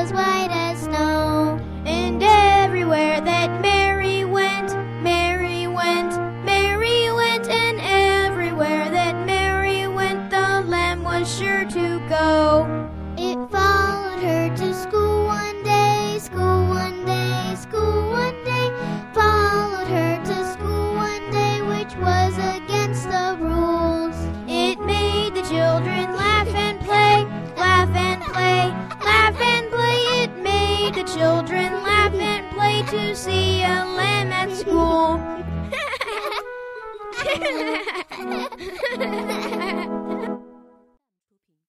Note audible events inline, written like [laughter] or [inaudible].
was white as snow. And everywhere that Mary went, Mary went, Mary went, and everywhere that Mary went, the lamb was sure to go. It followed her to school one day, school one day, school one day, followed her to school one day, which was against the rules. It made the children children laugh and play to see a lamb at school. [laughs]